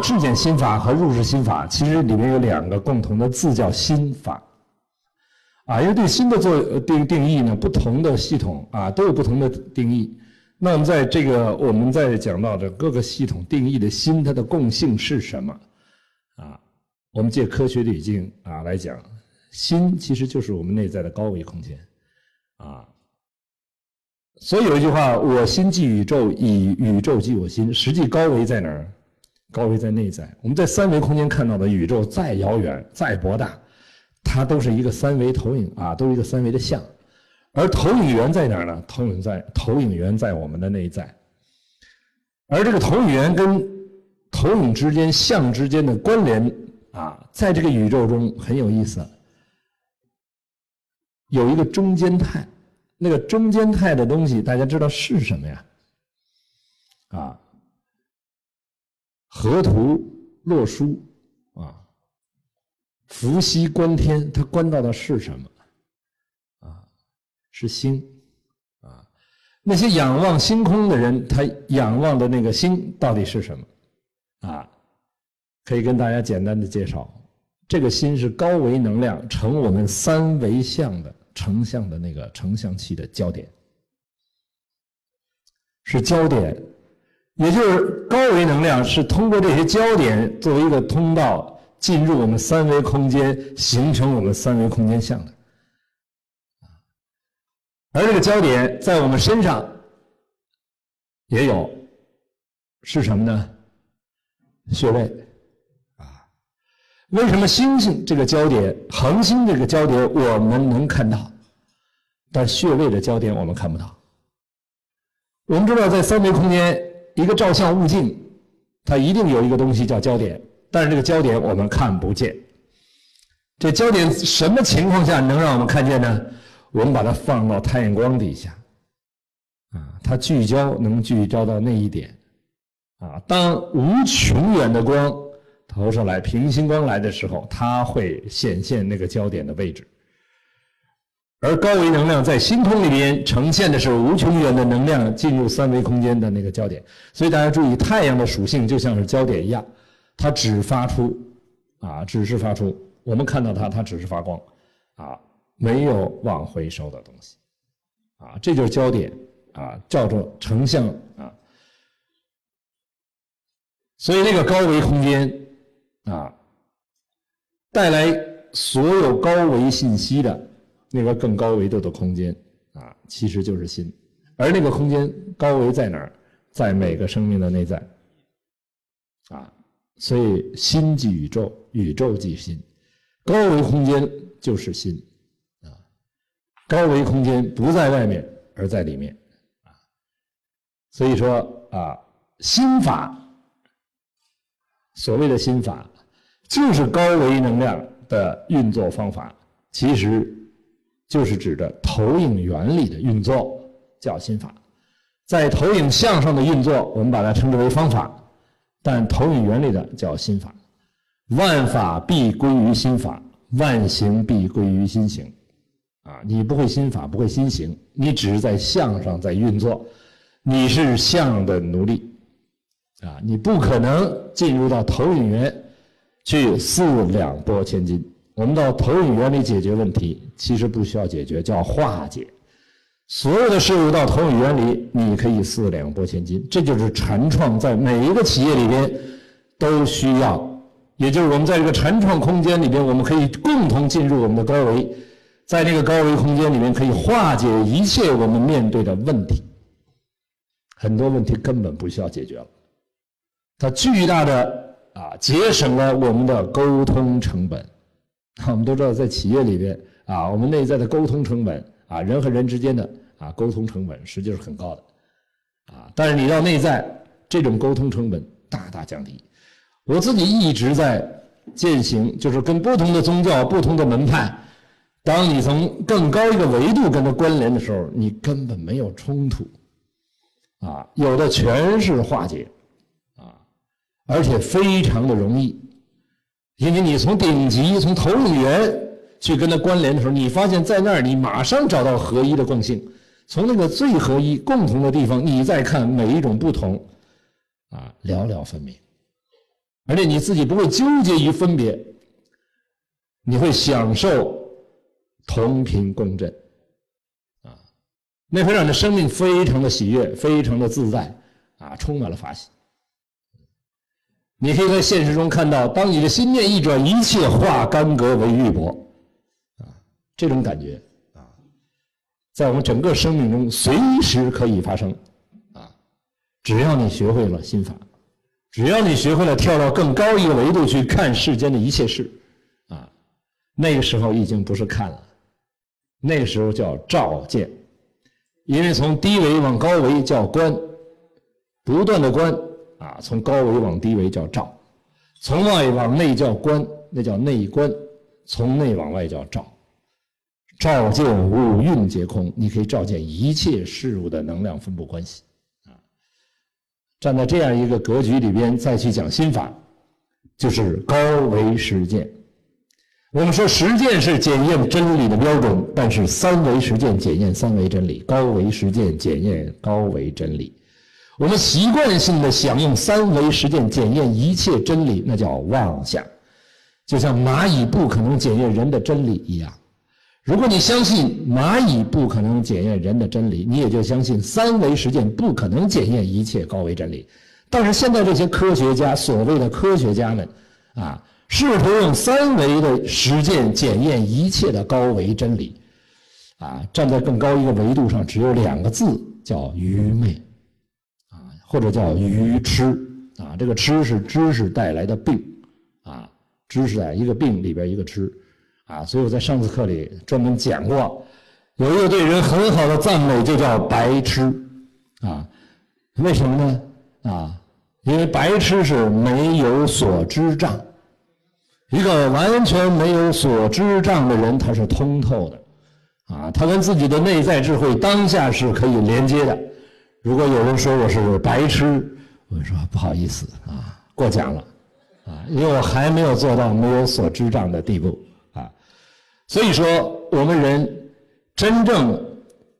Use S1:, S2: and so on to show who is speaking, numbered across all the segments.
S1: 质检心法和入世心法，其实里面有两个共同的字叫心法。啊，因为对心的作定定义呢，不同的系统啊都有不同的定义。那我们在这个我们在讲到的各个系统定义的心，它的共性是什么？啊，我们借科学的语境啊来讲，心其实就是我们内在的高维空间。啊，所以有一句话：“我心即宇宙，以宇宙即我心。”实际高维在哪儿？高维在内在。我们在三维空间看到的宇宙再遥远、再博大。它都是一个三维投影啊，都是一个三维的像，而投影源在哪儿呢？投影在投影源在我们的内在，而这个投影源跟投影之间像之间的关联啊，在这个宇宙中很有意思，有一个中间态，那个中间态的东西大家知道是什么呀？啊，河图洛书啊。伏羲观天，他观到的是什么？啊，是星。啊，那些仰望星空的人，他仰望的那个星到底是什么？啊，可以跟大家简单的介绍，这个心是高维能量成我们三维相的成像的那个成像器的焦点，是焦点，也就是高维能量是通过这些焦点作为一个通道。进入我们三维空间，形成我们三维空间相的，而这个焦点在我们身上也有，是什么呢？穴位啊？为什么星星这个焦点、恒星这个焦点我们能看到，但穴位的焦点我们看不到？我们知道，在三维空间，一个照相物镜，它一定有一个东西叫焦点。但是这个焦点我们看不见，这焦点什么情况下能让我们看见呢？我们把它放到太阳光底下，啊，它聚焦能聚焦到那一点，啊，当无穷远的光投上来，平行光来的时候，它会显现那个焦点的位置。而高维能量在星空里边呈现的是无穷远的能量进入三维空间的那个焦点，所以大家注意，太阳的属性就像是焦点一样。它只发出，啊，只是发出。我们看到它，它只是发光，啊，没有往回收的东西，啊，这就是焦点，啊，叫做成像，啊。所以那个高维空间，啊，带来所有高维信息的那个更高维度的空间，啊，其实就是心。而那个空间高维在哪儿？在每个生命的内在，啊。所以，心即宇宙，宇宙即心，高维空间就是心，啊，高维空间不在外面，而在里面，啊，所以说啊，心法，所谓的心法，就是高维能量的运作方法，其实就是指的投影原理的运作，叫心法，在投影像上的运作，我们把它称之为方法。但投影原理的叫心法，万法必归于心法，万行必归于心行。啊，你不会心法，不会心行，你只是在相上在运作，你是相的奴隶。啊，你不可能进入到投影源去四两拨千斤。我们到投影原理解决问题，其实不需要解决，叫化解。所有的事物到投影原理，你可以四两拨千斤，这就是禅创在每一个企业里边都需要，也就是我们在这个禅创空间里边，我们可以共同进入我们的高维，在这个高维空间里面可以化解一切我们面对的问题，很多问题根本不需要解决了，它巨大的啊节省了我们的沟通成本，我们都知道在企业里边啊，我们内在的沟通成本啊，人和人之间的。啊，沟通成本实际是很高的，啊，但是你到内在，这种沟通成本大大降低。我自己一直在践行，就是跟不同的宗教、不同的门派，当你从更高一个维度跟它关联的时候，你根本没有冲突，啊，有的全是化解，啊，而且非常的容易，因为你从顶级、从投影源去跟它关联的时候，你发现在那儿你马上找到合一的共性。从那个最合一、共同的地方，你再看每一种不同，啊，寥寥分明。而且你自己不会纠结于分别，你会享受同频共振，啊，那会让你的生命非常的喜悦，非常的自在，啊，充满了法喜。你可以在现实中看到，当你的心念一转，一切化干戈为玉帛，啊，这种感觉。啊，在我们整个生命中随时可以发生，啊，只要你学会了心法。只要你学会了跳到更高一个维度去看世间的一切事，啊，那个时候已经不是看了，那个时候叫照见，因为从低维往高维叫观，不断的观，啊，从高维往低维叫照，从外往内叫观，那叫内观，从内往外叫照，照见五蕴皆空，你可以照见一切事物的能量分布关系。啊站在这样一个格局里边，再去讲心法，就是高维实践。我们说实践是检验真理的标准，但是三维实践检验三维真理，高维实践检验高维真理。我们习惯性的想用三维实践检验一切真理，那叫妄想，就像蚂蚁不可能检验人的真理一样。如果你相信蚂蚁不可能检验人的真理，你也就相信三维实践不可能检验一切高维真理。但是现在这些科学家，所谓的科学家们，啊，试图用三维的实践检验一切的高维真理，啊，站在更高一个维度上，只有两个字，叫愚昧，或者叫愚痴，啊，这个痴是知识带来的病，啊，知识啊，一个病里边一个痴。啊，所以我在上次课里专门讲过，有一个对人很好的赞美，就叫白痴，啊，为什么呢？啊，因为白痴是没有所知障，一个完全没有所知障的人，他是通透的，啊，他跟自己的内在智慧当下是可以连接的。如果有人说我是白痴，我说不好意思啊，过奖了，啊，因为我还没有做到没有所知障的地步啊。所以说，我们人真正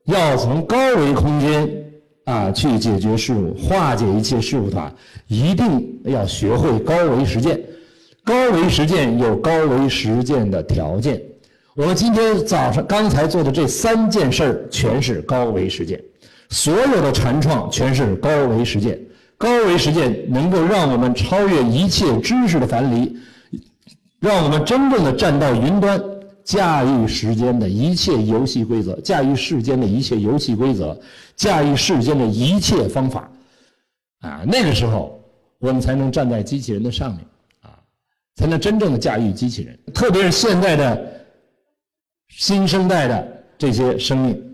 S1: 要从高维空间啊去解决事物、化解一切事物的话，一定要学会高维实践。高维实践有高维实践的条件。我们今天早上刚才做的这三件事儿，全是高维实践。所有的禅创全是高维实践。高维实践能够让我们超越一切知识的樊篱，让我们真正的站到云端。驾驭时间的一切游戏规则，驾驭世间的一切游戏规则，驾驭世间的一切方法，啊，那个时候我们才能站在机器人的上面，啊，才能真正的驾驭机器人。特别是现在的新生代的这些生命，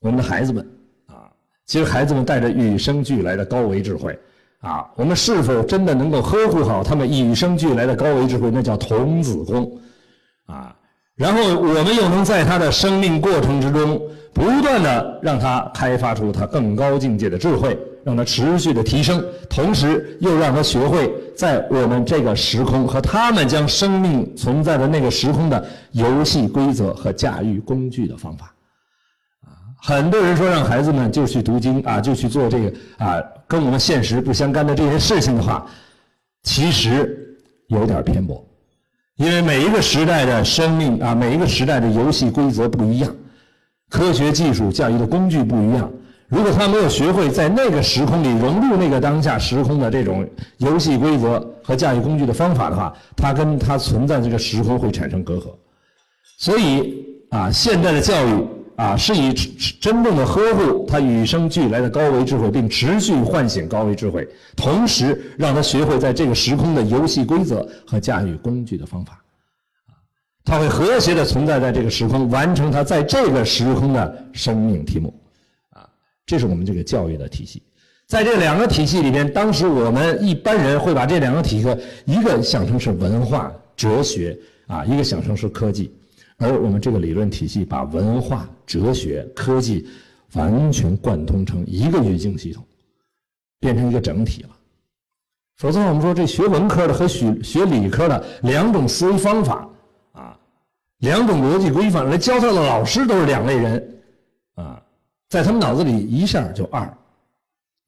S1: 我们的孩子们，啊，其实孩子们带着与生俱来的高维智慧，啊，我们是否真的能够呵护好他们与生俱来的高维智慧？那叫童子功。啊，然后我们又能在他的生命过程之中，不断的让他开发出他更高境界的智慧，让他持续的提升，同时又让他学会在我们这个时空和他们将生命存在的那个时空的游戏规则和驾驭工具的方法。很多人说让孩子们就去读经啊，就去做这个啊，跟我们现实不相干的这些事情的话，其实有点偏颇。因为每一个时代的生命啊，每一个时代的游戏规则不一样，科学技术教育的工具不一样。如果他没有学会在那个时空里融入那个当下时空的这种游戏规则和驾驭工具的方法的话，他跟他存在这个时空会产生隔阂。所以啊，现在的教育。啊，是以真正的呵护他与生俱来的高维智慧，并持续唤醒高维智慧，同时让他学会在这个时空的游戏规则和驾驭工具的方法。他会和谐的存在在这个时空，完成他在这个时空的生命题目。啊，这是我们这个教育的体系。在这两个体系里边，当时我们一般人会把这两个体系，一个想成是文化哲学，啊，一个想成是科技。而我们这个理论体系把文化、哲学、科技完全贯通成一个语境系统，变成一个整体了。否则，我们说这学文科的和学学理科的两种思维方法啊，两种逻辑规范来教他的老师都是两类人啊，在他们脑子里一下就二，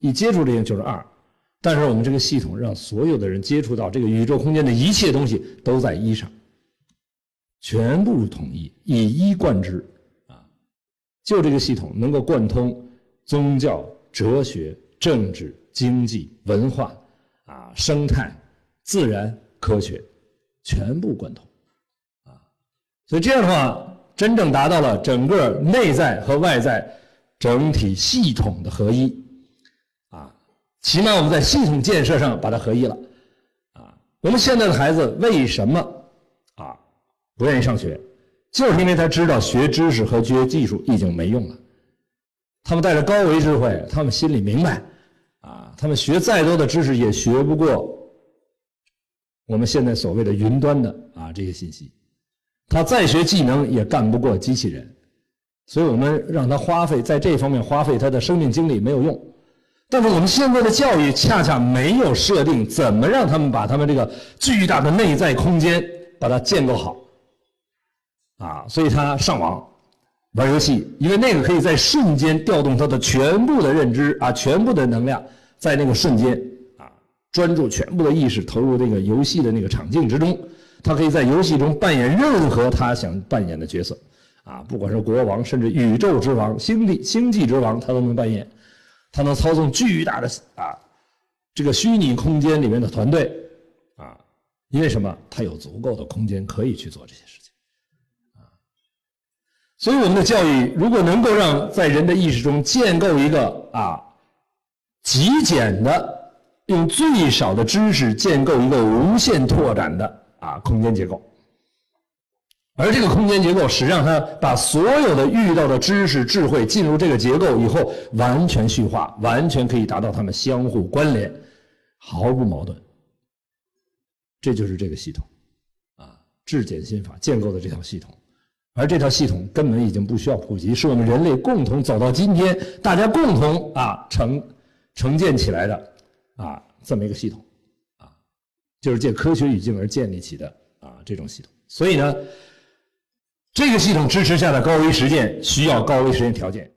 S1: 一接触这个就是二但是我们这个系统让所有的人接触到这个宇宙空间的一切东西都在一上，全部统一，以一贯之啊！就这个系统能够贯通宗教、哲学、政治、经济、文化啊、生态、自然、科学，全部贯通啊！所以这样的话，真正达到了整个内在和外在整体系统的合一。啊起码我们在系统建设上把它合一了，啊，我们现在的孩子为什么不愿意上学？就是因为他知道学知识和学技术已经没用了。他们带着高维智慧，他们心里明白，啊，他们学再多的知识也学不过我们现在所谓的云端的啊这些信息，他再学技能也干不过机器人，所以我们让他花费在这方面花费他的生命精力没有用。但是我们现在的教育恰恰没有设定怎么让他们把他们这个巨大的内在空间把它建构好，啊，所以他上网玩游戏，因为那个可以在瞬间调动他的全部的认知啊，全部的能量，在那个瞬间啊，专注全部的意识投入那个游戏的那个场景之中，他可以在游戏中扮演任何他想扮演的角色，啊，不管是国王，甚至宇宙之王、星际星际之王，他都能扮演。他能操纵巨大的啊，这个虚拟空间里面的团队啊，因为什么？他有足够的空间可以去做这些事。所以我们的教育如果能够让在人的意识中建构一个啊极简的，用最少的知识建构一个无限拓展的啊空间结构。而这个空间结构，实际上它把所有的遇到的知识、智慧进入这个结构以后，完全虚化，完全可以达到它们相互关联，毫不矛盾。这就是这个系统，啊，质简心法建构的这套系统。而这套系统根本已经不需要普及，是我们人类共同走到今天，大家共同啊成成建起来的啊这么一个系统，啊，就是借科学语境而建立起的啊这种系统。所以呢。这个系统支持下的高维实践需要高维实践条件。